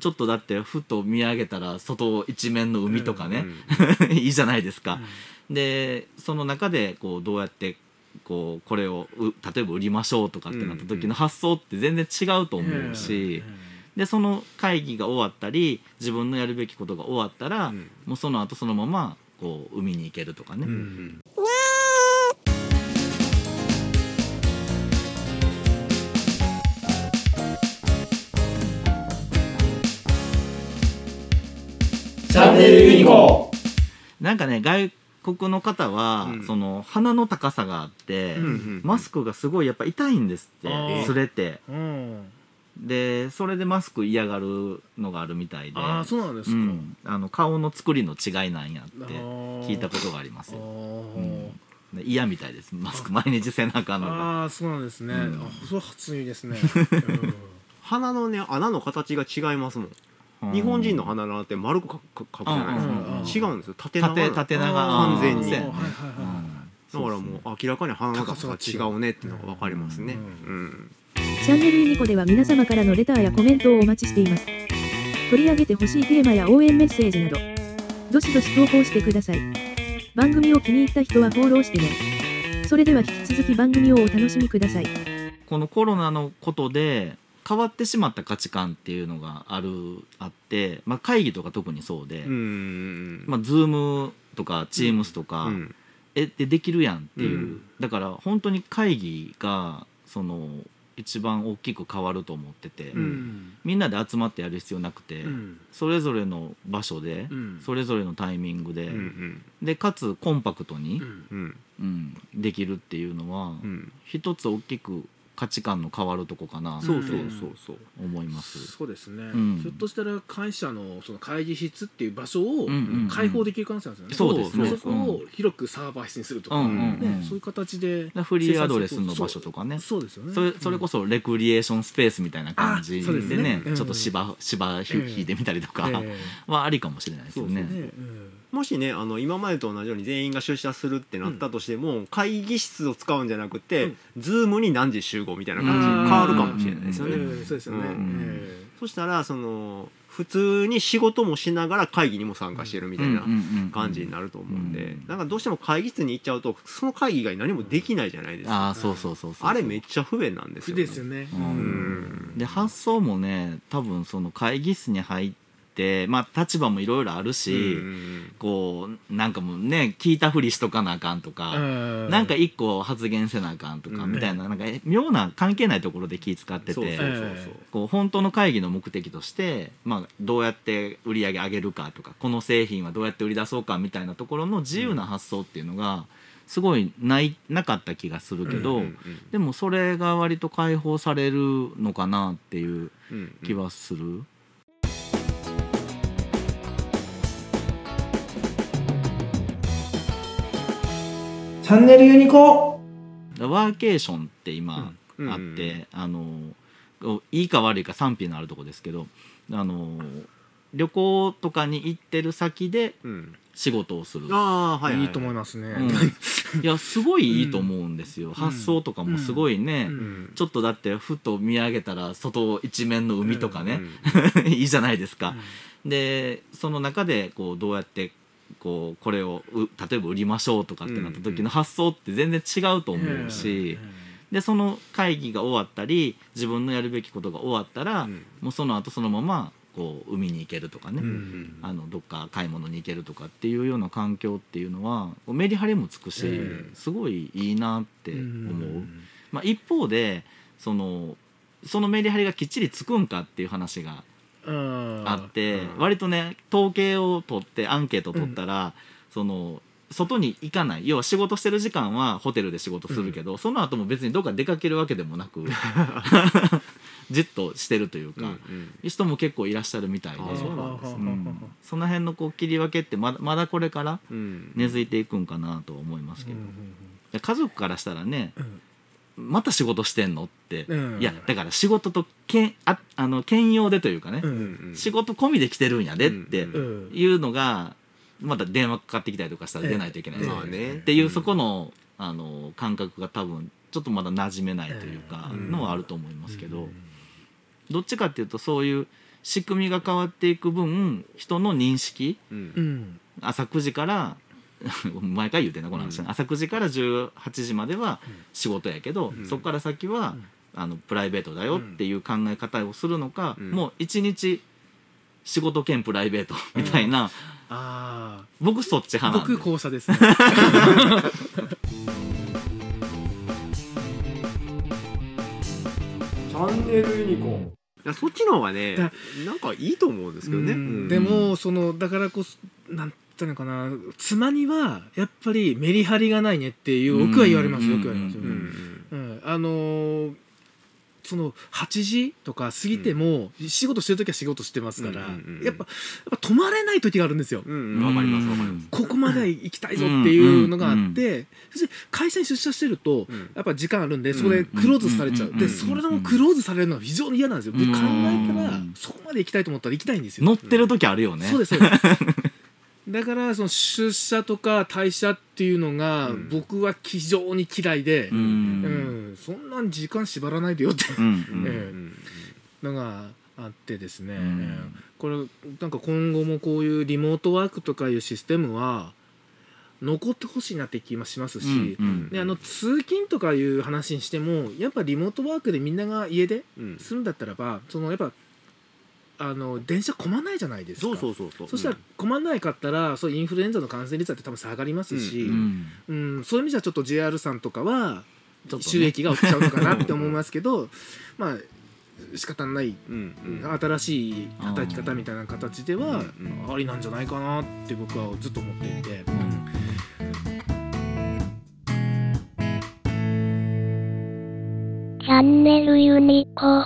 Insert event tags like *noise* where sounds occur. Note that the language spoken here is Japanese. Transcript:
ちょっとだってふと見上げたら外一面の海とかね、*laughs* いいじゃないですか。でその中でこうどうやってこうこれを例えば売りましょうとかってなった時の発想って全然違うと思うし。でその会議が終わったり自分のやるべきことが終わったら、もうその後そのままこう海に行けるとかね。ンネルユニコなんかね外国の方は、うん、その鼻の高さがあって、うんうんうん、マスクがすごいやっぱ痛いんですって擦れて、うん、でそれでマスク嫌がるのがあるみたいであそうなんですか、うん、あの顔の作りの違いなんやって聞いたことがありますよ、嫌みたいです。マスク毎日背中のああそうなんですね、うん、それ初耳ですね、*laughs* 鼻のね穴の形が違いますもん日本人の鼻の穴って丸く書くじゃないですか、違うんですよ。縦長縦長。完全に、だからもう明らかに鼻の高さが違うねっていうのが分かりますね、チャンネルユニコでは皆様からのレターやコメントをお待ちしています。取り上げてほしいテーマや応援メッセージなど。どしどし投稿してください。番組を気に入った人はフォローしてね。それでは引き続き番組をお楽しみください。このコロナのことで変わってしまった価値観っていうのがあるあって、まあ、会議とか特にそうで、まあ、Zoom とか Teams とか、うん、えでできるやんっていう、うん、だから本当に会議がその一番大きく変わると思ってて、うん、みんなで集まってやる必要なくて、うん、それぞれの場所で、うん、それぞれのタイミングで、うんうん、でかつコンパクトに、うん。できるっていうのは、一つ大きく価値観の変わるとこかな。そうそうそう。そう思います。そうですね、うん、ひょっとしたら会社のその会議室っていう場所を開放できる可能性なんですよね、そうですね。そこを広くサーバー室にするとか、ねそういう形でフリーアドレスの場所とかね。そうですよね。それそれこそレクリエーションスペースみたいな感じでね。ちょっと芝芝引いてみたりとかはありかもしれないですよね。もしねあの今までと同じように全員が出社するってなったとしても、うん、会議室を使うんじゃなくて、うん、ズームに何時集合みたいな感じに変わるかもしれないですよね。そうですよね、そしたらその普通に仕事もしながら会議にも参加してるみたいな感じになると思うんでなんかどうしても会議室に行っちゃうとその会議以外何もできないじゃないですか。あそうそうそうあれめっちゃ不便なんですよ、ね、ですよね、うん、で発想もね多分その会議室に入ってて、まあ、立場もいろいろあるし、こうなんかもうね聞いたふりしとかなあかんとか、なんか一個発言せなあかんとか、みたいななんか妙な関係ないところで気使っててこう本当の会議の目的として、まあ、どうやって売り上げ上げるかとかこの製品はどうやって売り出そうかみたいなところの自由な発想っていうのが。すごいないなかった気がするけど、でもそれが割と解放されるのかなっていう気はする。チャンネルユニコワーケーションって今あって、あのいいか悪いか賛否のあるとこですけどあの旅行とかに行ってる先で仕事をする、ああはい、いい。と思いますね、うん、いやすごいいいと思うんですよ、うん、発想とかもすごいね、うん、ちょっとだってふと見上げたら外一面の海とかね、*laughs* いいじゃないですか、でその中でこうどうやってこうこれを例えば売りましょうとかってなった時の発想って全然違うと思うし。でその会議が終わったり自分のやるべきことが終わったら、もうその後そのままこう海に行けるとかね、あのどっか買い物に行けるとかっていうような環境っていうのはメリハリもつくし、すごいいいなって思う。まあ、一方でそのそのメリハリがきっちりつくんかっていう話があって、割とね統計を取ってアンケート取ったら、その外に行かない。要は仕事してる時間はホテルで仕事するけど、うん、その後も別にどっか出かけるわけでもなく *laughs* *laughs* じっとしてるというか、うんうん、人も結構いらっしゃるみたいでそその辺のこう切り分けってまだまだこれから根付いていくんかなと思いますけど、家族からしたらね、また仕事してんの？って、うん、いやだから仕事とけんああの兼用でというかね、うんうん、仕事込みで来てるんやでっていうのがまた電話かかってきたりとかしたら出ないといけないね、っていうそこのあの感覚が多分ちょっとまだ馴染めないというかのはあると思いますけど。どっちかっていうとそういう仕組みが変わっていく分人の認識朝9時から *laughs* 毎回言うてんなこの話、うん。朝9時から18時までは仕事やけど、うん。そこから先は、あのプライベートだよっていう考え方をするのか、うん。もう一日仕事兼プライベートみたいな、あ僕そっちあ派なんで。僕後者ですね。*laughs* チャンネルユニコーン。いやそっちの方がねだなんかいいと思うんですけどね、うん。うん。でもそのだからこそなんていうのかな。妻にはやっぱりメリハリがないねっていう僕は言われます。よく言われます。よ、ううん。うん。んあのーその8時とか過ぎても仕事してる時は仕事してますから、うんうんうん。やっぱやっぱ止まれない時があるんですよ。うん。りますわかります。ここまで行きたいぞっていうのがあって、そして会社に出社してると、うん。やっぱ時間あるんでそれクローズされちゃう、うん。でそれでもクローズされるのは非常に嫌なんですよ、僕考えたらうん。そこまで行きたいと思ったら行きたいんですよ、乗ってる時あるよね、そうですそうです *laughs* だからその出社とか退社っていうのがうん。僕は非常に嫌いで、ううん。んそんなん時間縛らないでよってうんうん *laughs* えのがあってですね、うん。これなんか今後もこういうリモートワークとかいうシステムは残ってほしいなって気もしますし、うんうんであの通勤とかいう話にしてもやっぱリモートワークでみんなが家でうん。するんだったらばそのやっぱあの電車混まないじゃないですか。そうそうそうそう。そしたら混まないかったらそうインフルエンザの感染率だって多分下がりますし、ううん。んそういう意味じゃちょっと JR さんとかは収益が落ちちゃうのかなって思いますけどまあ仕方ないうんうん。新しい働き方みたいな形ではうん。ありなんじゃないかなって僕はずっと思っていて。チャンネルユニコ。